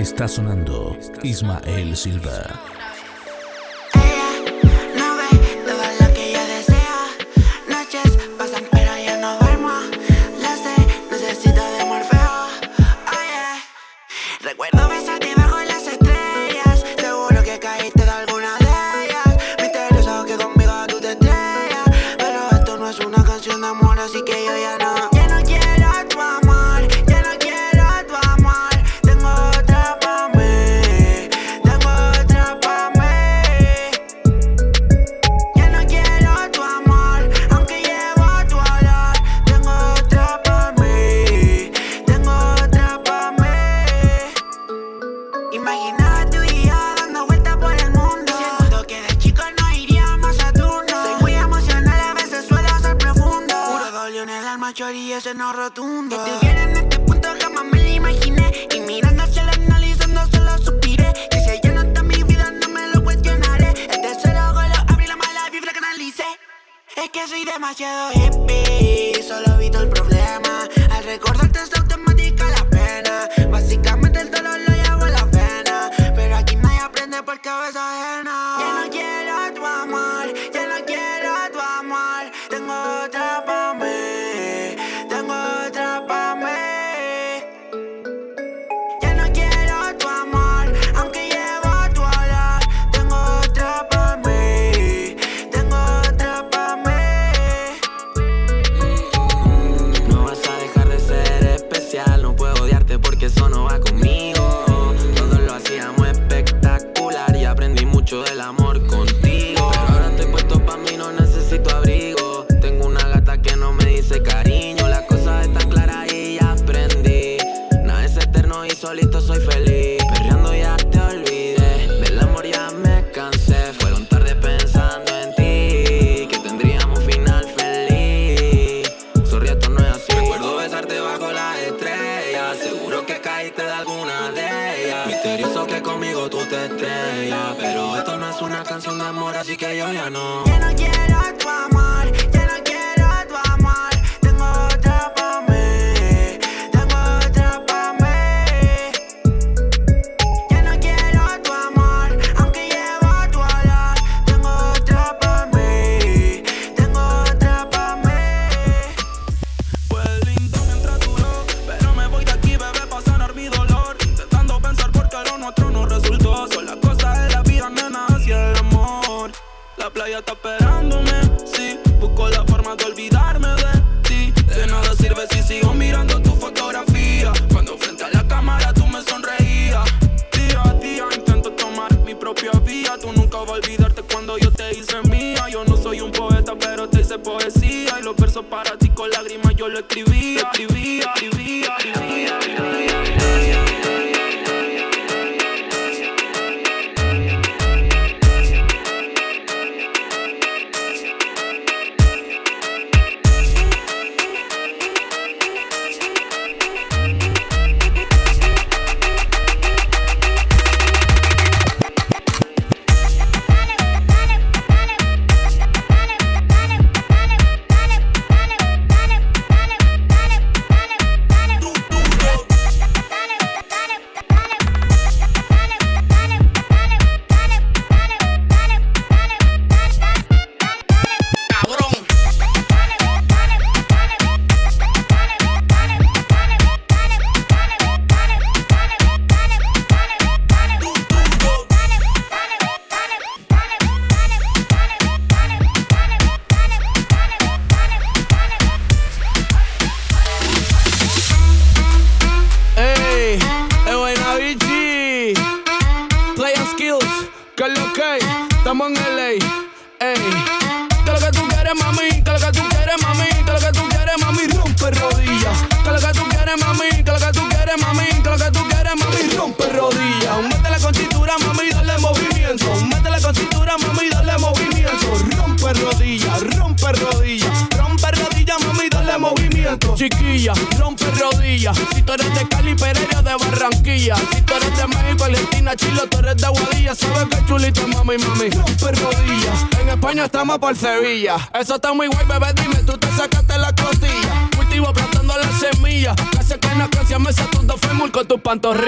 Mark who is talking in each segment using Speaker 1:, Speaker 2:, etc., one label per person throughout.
Speaker 1: Está sonando Ismael Silva.
Speaker 2: que soy demasiado hippie. Solo evito el problema. Al recordarte es automática la pena. Básicamente el dolor lo llevo a la pena. Pero aquí nadie aprende por cabeza ajena.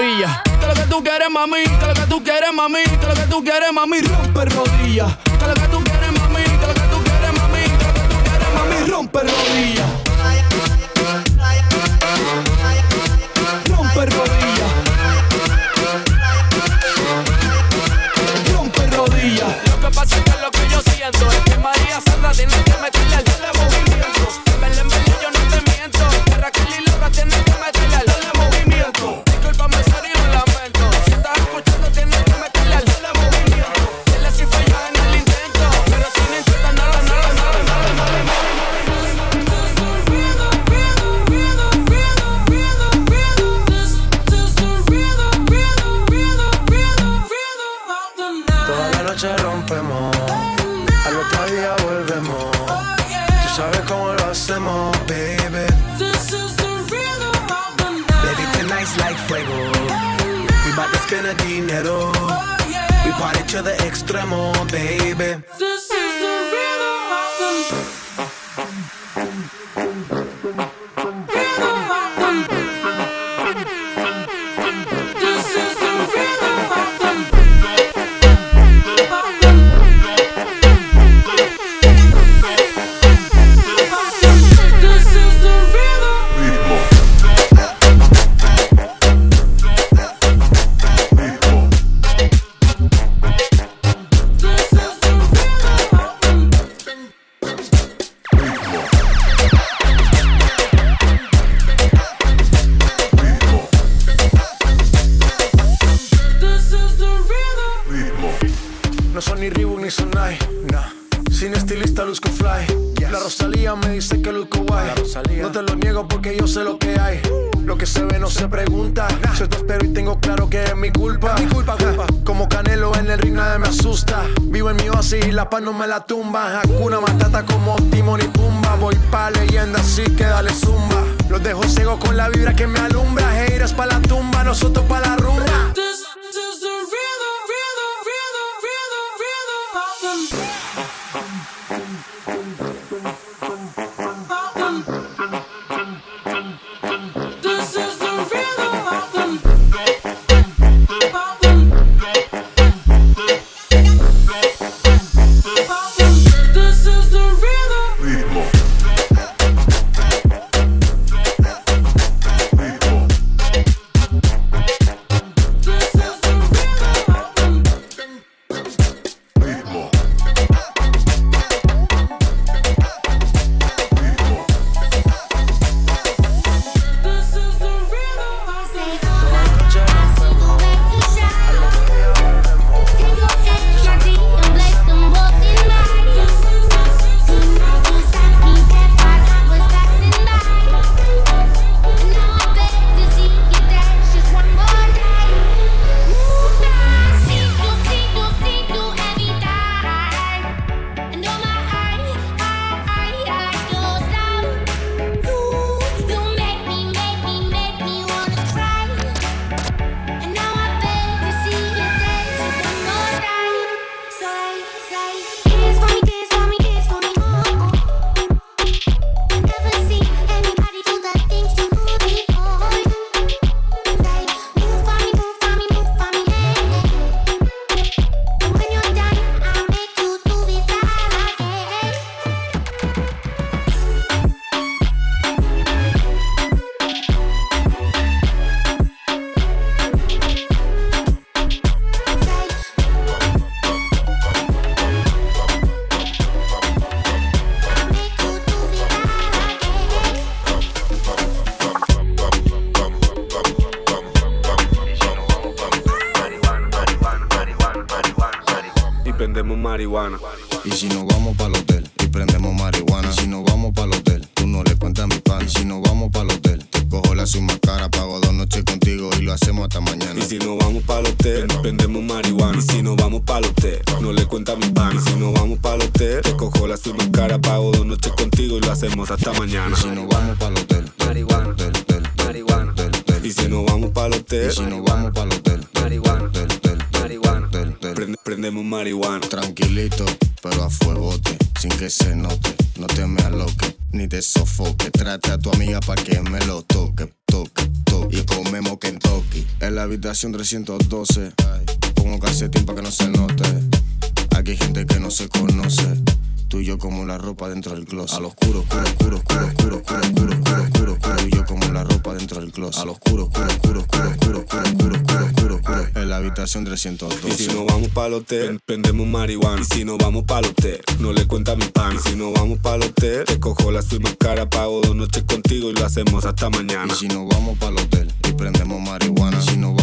Speaker 2: Que lo que tú quieres, mami, que lo que tú quieres, mami, que lo que tú quieres, mami, rompe rodillas. Que lo que tú quieres, mami, que lo que tú quieres, mami, que lo que tú quieres, mami, Romper rodillas. Rompe rodillas. Rompe rodillas. Lo que pasa es que lo que yo siento es que María Sandra tiene que
Speaker 3: Habitación 312, pongo calcetín para que no se note. Aquí hay gente que no se conoce. Tú y yo como la ropa dentro del closet. Al oscuro, oscuro, oscuro, oscuro, oscuro, oscuro, oscuro, oscuro, oscuro, oscuro. Tú y yo como la ropa dentro del closet. Al oscuro, oscuro, oscuro, oscuro, oscuro, oscuro, oscuro, oscuro, oscuro, oscuro. En la habitación 312.
Speaker 4: Y si no vamos pa'l hotel, prendemos marihuana. Y si no vamos pa'l hotel, no le cuenta mi pan. Y si no vamos pa'l hotel, te cojo la suite más cara, pago dos noches contigo y lo hacemos hasta mañana.
Speaker 3: Y si no vamos pa'l hotel y prendemos marihuana. Si no vamos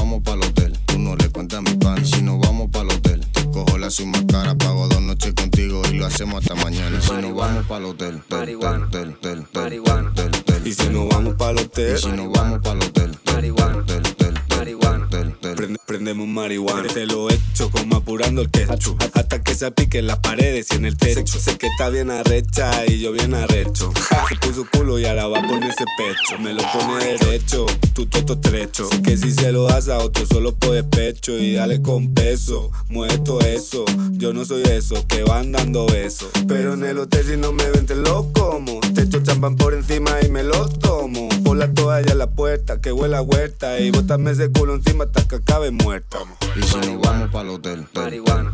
Speaker 3: tú no le cuentas a mi pan. Si no vamos pa'l hotel, te cojo la más cara, pago dos noches contigo y lo hacemos hasta mañana. Si no vamos pa'l hotel, tel,
Speaker 5: Marihuana.
Speaker 3: tel, tel, tel, tel, tel,
Speaker 4: Y si no vamos pa'l
Speaker 3: y
Speaker 4: hotel,
Speaker 3: si no vamos pa'l hotel, tel,
Speaker 5: Marihuana.
Speaker 3: tel, tel, tel,
Speaker 5: Marihuana.
Speaker 3: tel, tel.
Speaker 4: Prende- prendemos marihuana. Te lo echo como apurando el ketchup. Hasta que se apique en las paredes y en el techo. Sé que está bien arrecha y yo bien arrecho. Se puso culo y ahora va a ponerse pecho. Me lo pone derecho, tu toto estrecho. Sé que si se lo das a otro solo por despecho. Y dale con peso, mueve todo eso. Yo no soy eso, que van dando besos. Pero en el hotel si no me ven te lo como. Te echo champán por encima y me lo tomo. Por la toalla a la puerta, que huele a huerta. Y bótame ese culo encima hasta que acabe muerta.
Speaker 3: Y si nos vamos para el hotel,
Speaker 5: marihuana,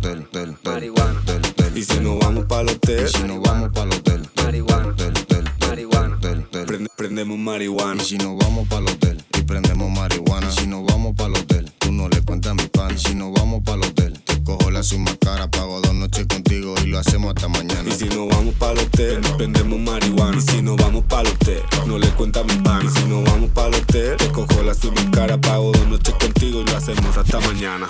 Speaker 4: Y si nos vamos para el
Speaker 3: hotel, si nos vamos para el hotel,
Speaker 5: marihuana,
Speaker 4: prendemos marihuana.
Speaker 3: Y si nos vamos para el hotel y prendemos marihuana. si nos vamos para el hotel, tú no le cuentas mi pan. Y si nos vamos para el hotel, te cojo la suma cara, pago dos noches contigo y lo hacemos hasta mañana.
Speaker 4: Y si nos vamos para el hotel, mañana.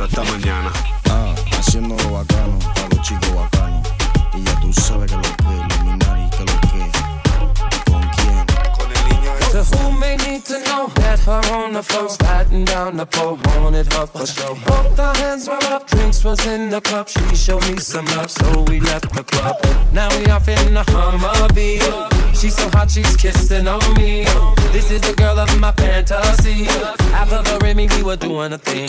Speaker 4: Hasta mañana.
Speaker 3: Ah, haciendo lo bacano, para los chicos bacanos. Y ya tú sabes que lo que, Illuminati, que lo que. ¿Con quién?
Speaker 4: Con el niño
Speaker 6: To who may need to know that her on the floor, sliding down the pole, wanted her for show. Both our hands were up, drinks was in the cup. She showed me some love, so we left the club. Now we off in the Humvee. She's so hot, she's kissing on me. This is the girl of my fantasy. After the Remy, we were doing a thing.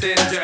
Speaker 7: pretending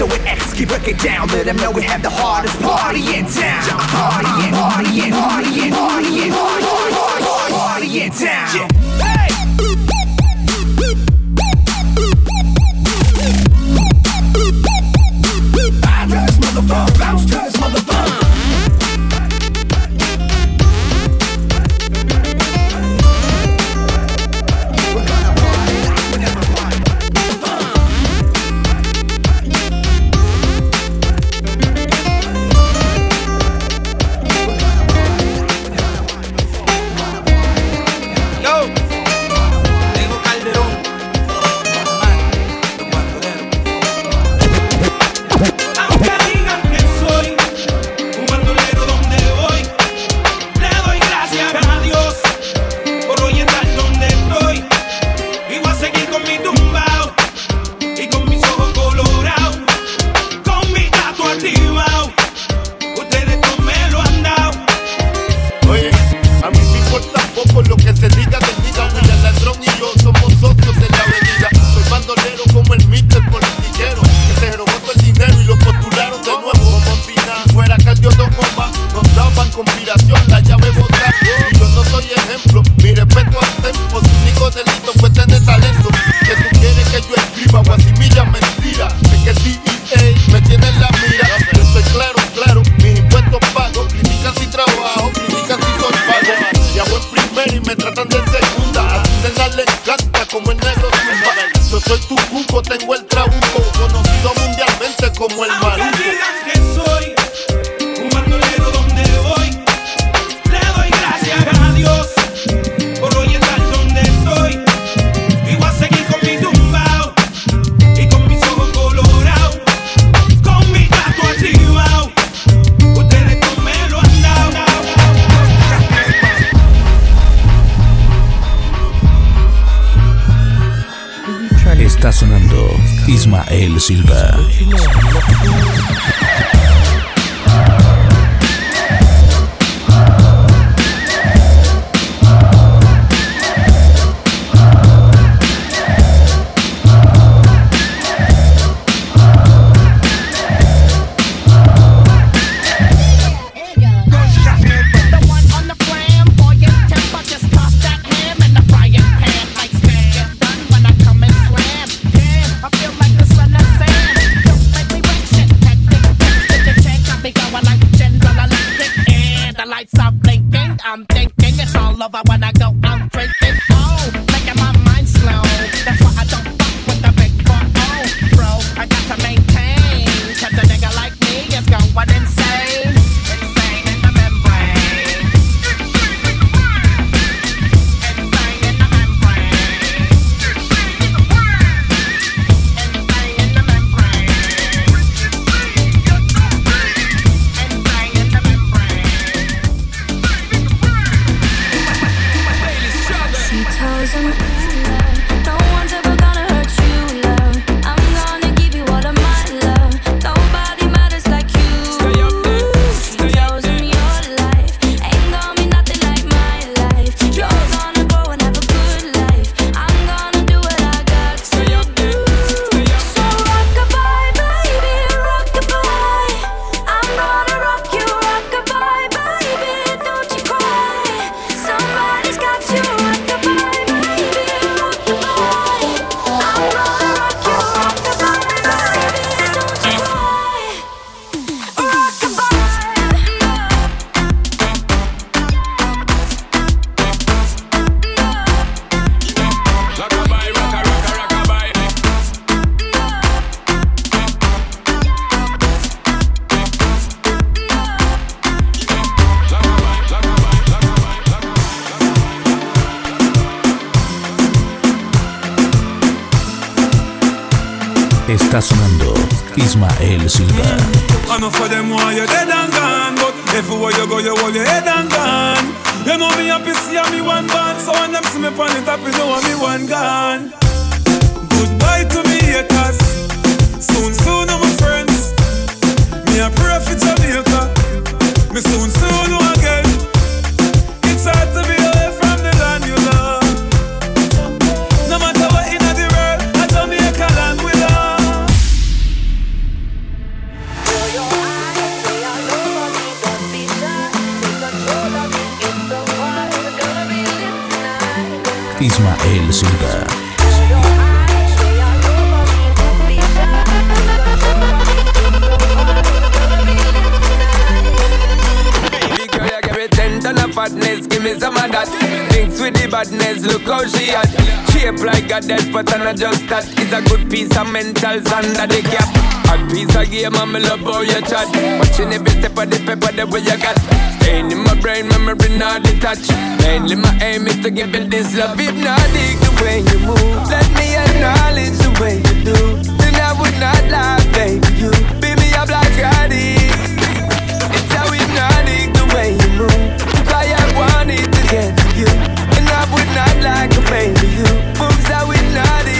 Speaker 7: So
Speaker 8: with
Speaker 9: X, keep break it down. Let them know we have the hardest party in town. Party in, party in, party in, party in, party in, party in town.
Speaker 10: Yeah. Silva.
Speaker 6: Badness, look how she at. Shape like a death, but I'm not just that. It's a good piece of mentals under the cap. Hot piece of game, I'm love how you chat. Watching every step of the paper, the way you got. Staying in my brain, memory not detached. Mainly my aim is to give you this love. If not, dig the way you move. Let me acknowledge the way you do. Then I would not lie, baby. You beat me up like addict. It's would not like
Speaker 11: a man
Speaker 6: to you.
Speaker 11: Moves I
Speaker 6: would not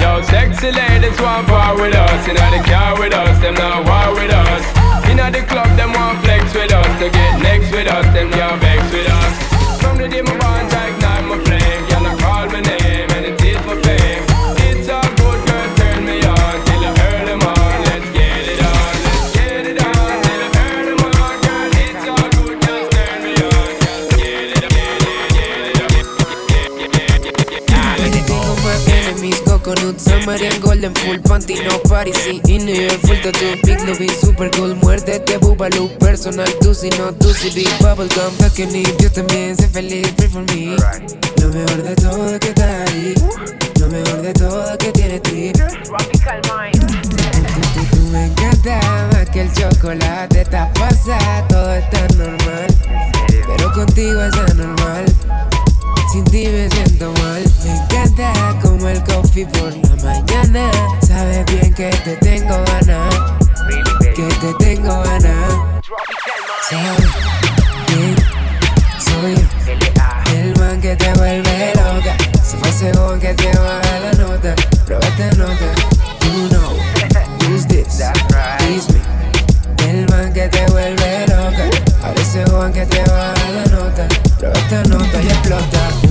Speaker 6: Yo, sexy ladies want part with us. Inna the car with us, them not war with us. Inna the club, them want flex with us. To get next with us, them can't vex with us. From the day my bond, ignite my flame. I call my name
Speaker 12: Samarian, golden, full panty, no party, sí, in New York, full tattoo, big Louis, super cool, muérdete, bubaloo, personal, tú si no, tú si big bubblegum, pequeño, yo también sé feliz, pray for me, lo mejor de todo es que está ahí, lo mejor de todo es que tiene ti, tú, tú me encanta más que el chocolate, está pasa, todo está normal, pero contigo es anormal. Sin ti me siento mal. Me encanta como el coffee por Sabes bien que te tengo ganas. Que te tengo ganas. Sabes bien, soy yo. El man que te vuelve loca. Si fuese Juan que te baja la nota. Prueba esta nota. You know, who's this? It's me. El man que te vuelve loca. Parece Juan que te baja la nota. Prueba esta nota y explota.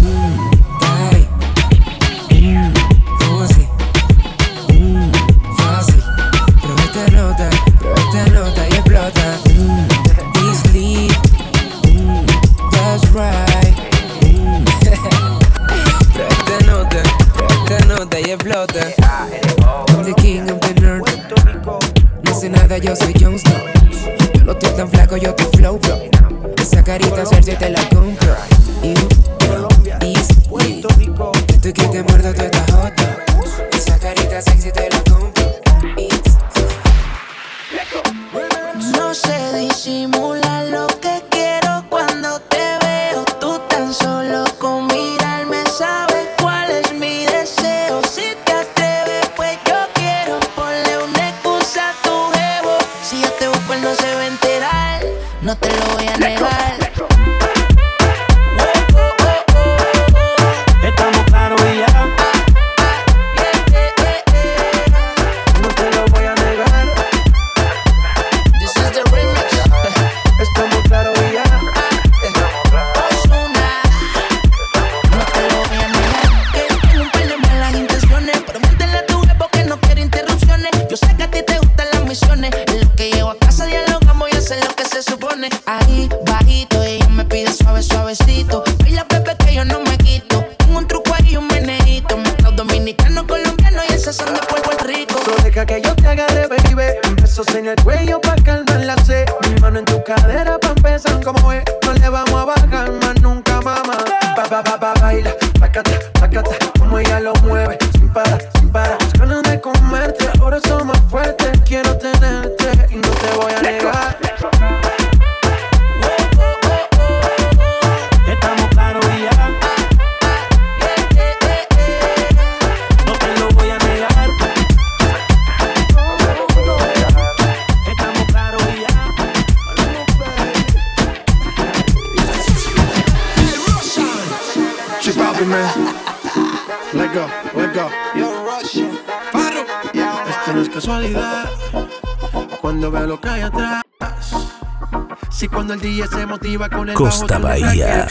Speaker 11: cuando veo lo
Speaker 13: que
Speaker 14: hay atrás. Si cuando el DJ se motiva con el
Speaker 15: Costa
Speaker 14: bajo,
Speaker 15: Bahía.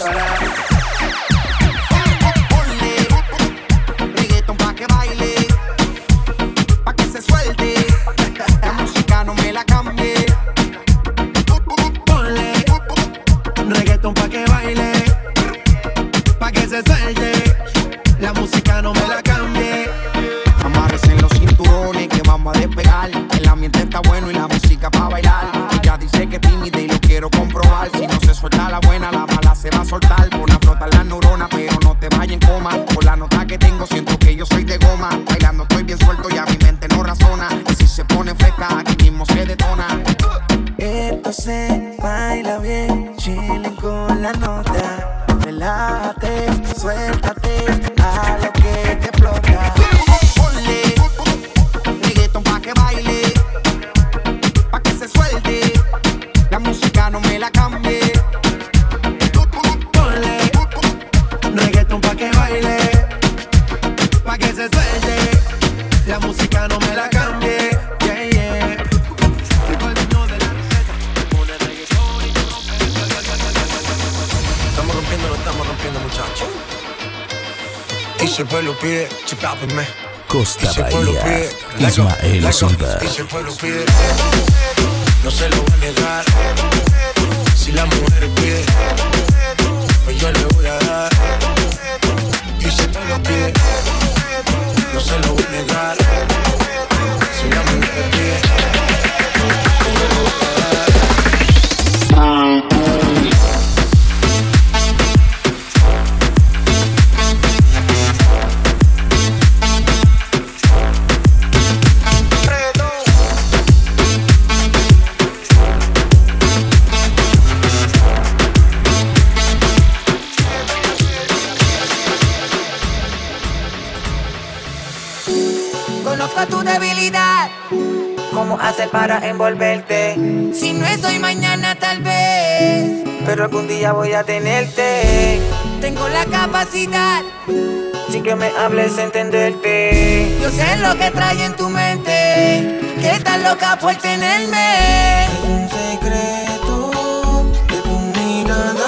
Speaker 16: pide, chipápeme.
Speaker 15: Costa Bahía, Ismael
Speaker 16: no se lo voy a. Si la mujer pide, pues yo le voy a dar. Y si me lo pide, no se lo voy a. Si la mujer pide.
Speaker 17: para envolverte.
Speaker 13: Si no es hoy, mañana tal vez.
Speaker 17: Pero algún día voy a tenerte.
Speaker 13: Tengo la capacidad.
Speaker 17: Sin que me hables, entenderte.
Speaker 13: Yo sé lo que trae en tu mente. Que estás loca por tenerme.
Speaker 17: Es un secreto de tu mirada.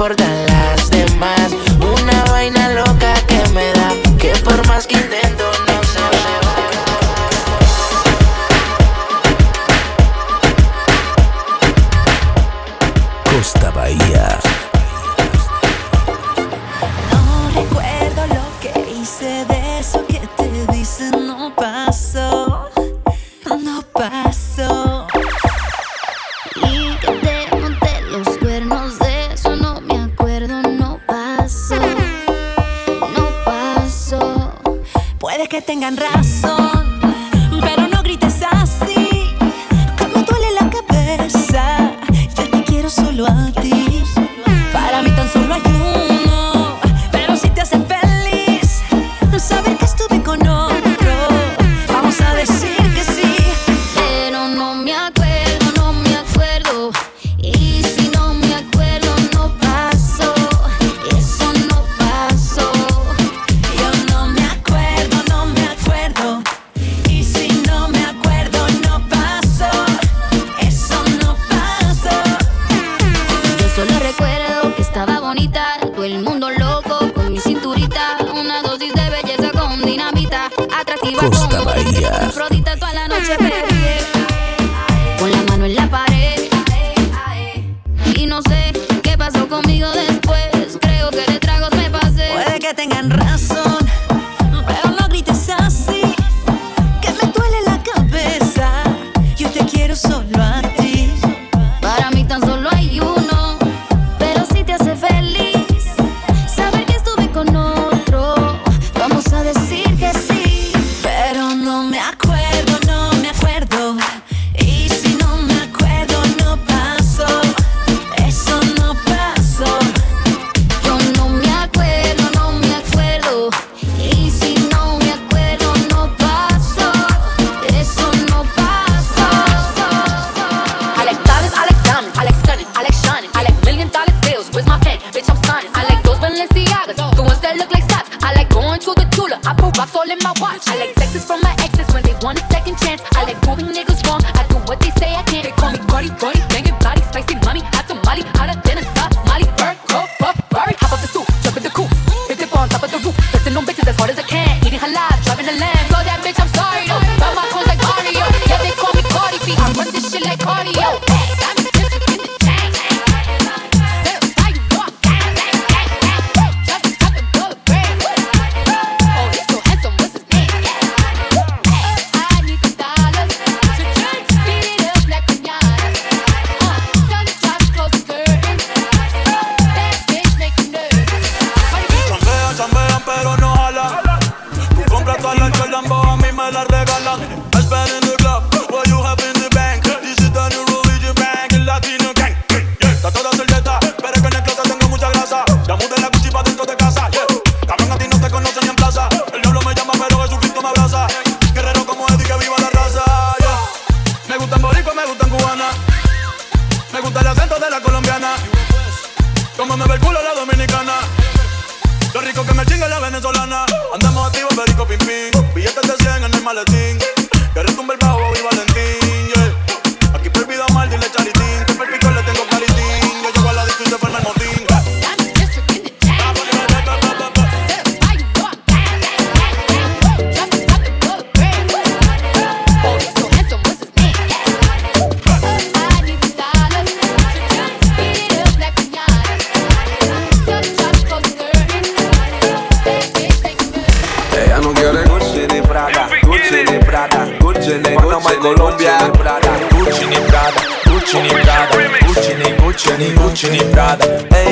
Speaker 18: importan las demás. Una vaina loca que me da, que por más que intento.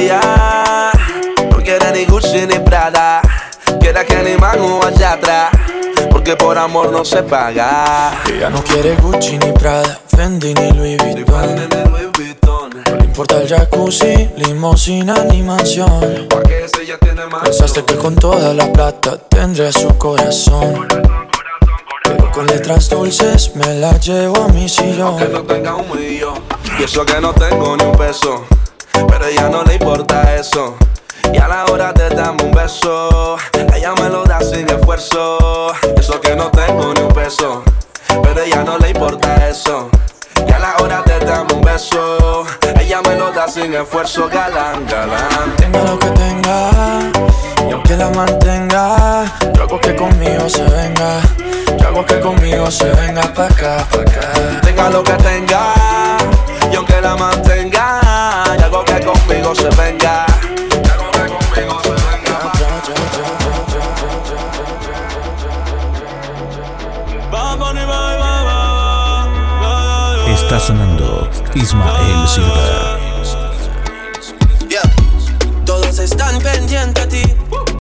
Speaker 19: Ella no quiere ni Gucci ni Prada, quiere que ni mano allá atrás. Porque por amor no se paga.
Speaker 20: Ella no quiere Gucci ni Prada, Fendi ni Louis Vuitton. No le importa el jacuzzi, limosina ni mansión. Pensaste que con toda la plata tendría su corazón. Pero con letras dulces me la llevo a mi sillón.
Speaker 19: Que no tenga un millón. Y eso que no tengo ni un peso. Pero ella no le importa eso. Y a la hora de darme un beso, ella me lo da sin esfuerzo. Eso que no tengo ni un peso. Pero ella no le importa eso. Y a la hora de darme un beso, ella me lo da sin esfuerzo, galán, galán.
Speaker 20: Tenga lo que tenga, y aunque la mantenga, yo hago que conmigo se venga. Yo hago que conmigo se venga pa' acá, pa' acá.
Speaker 19: Tenga lo que tenga, y aunque la mantenga, y hago que conmigo se venga. Y hago que conmigo se venga.
Speaker 1: Está sonando Ismael Silva.
Speaker 21: Yeah. Todos están pendientes a ti.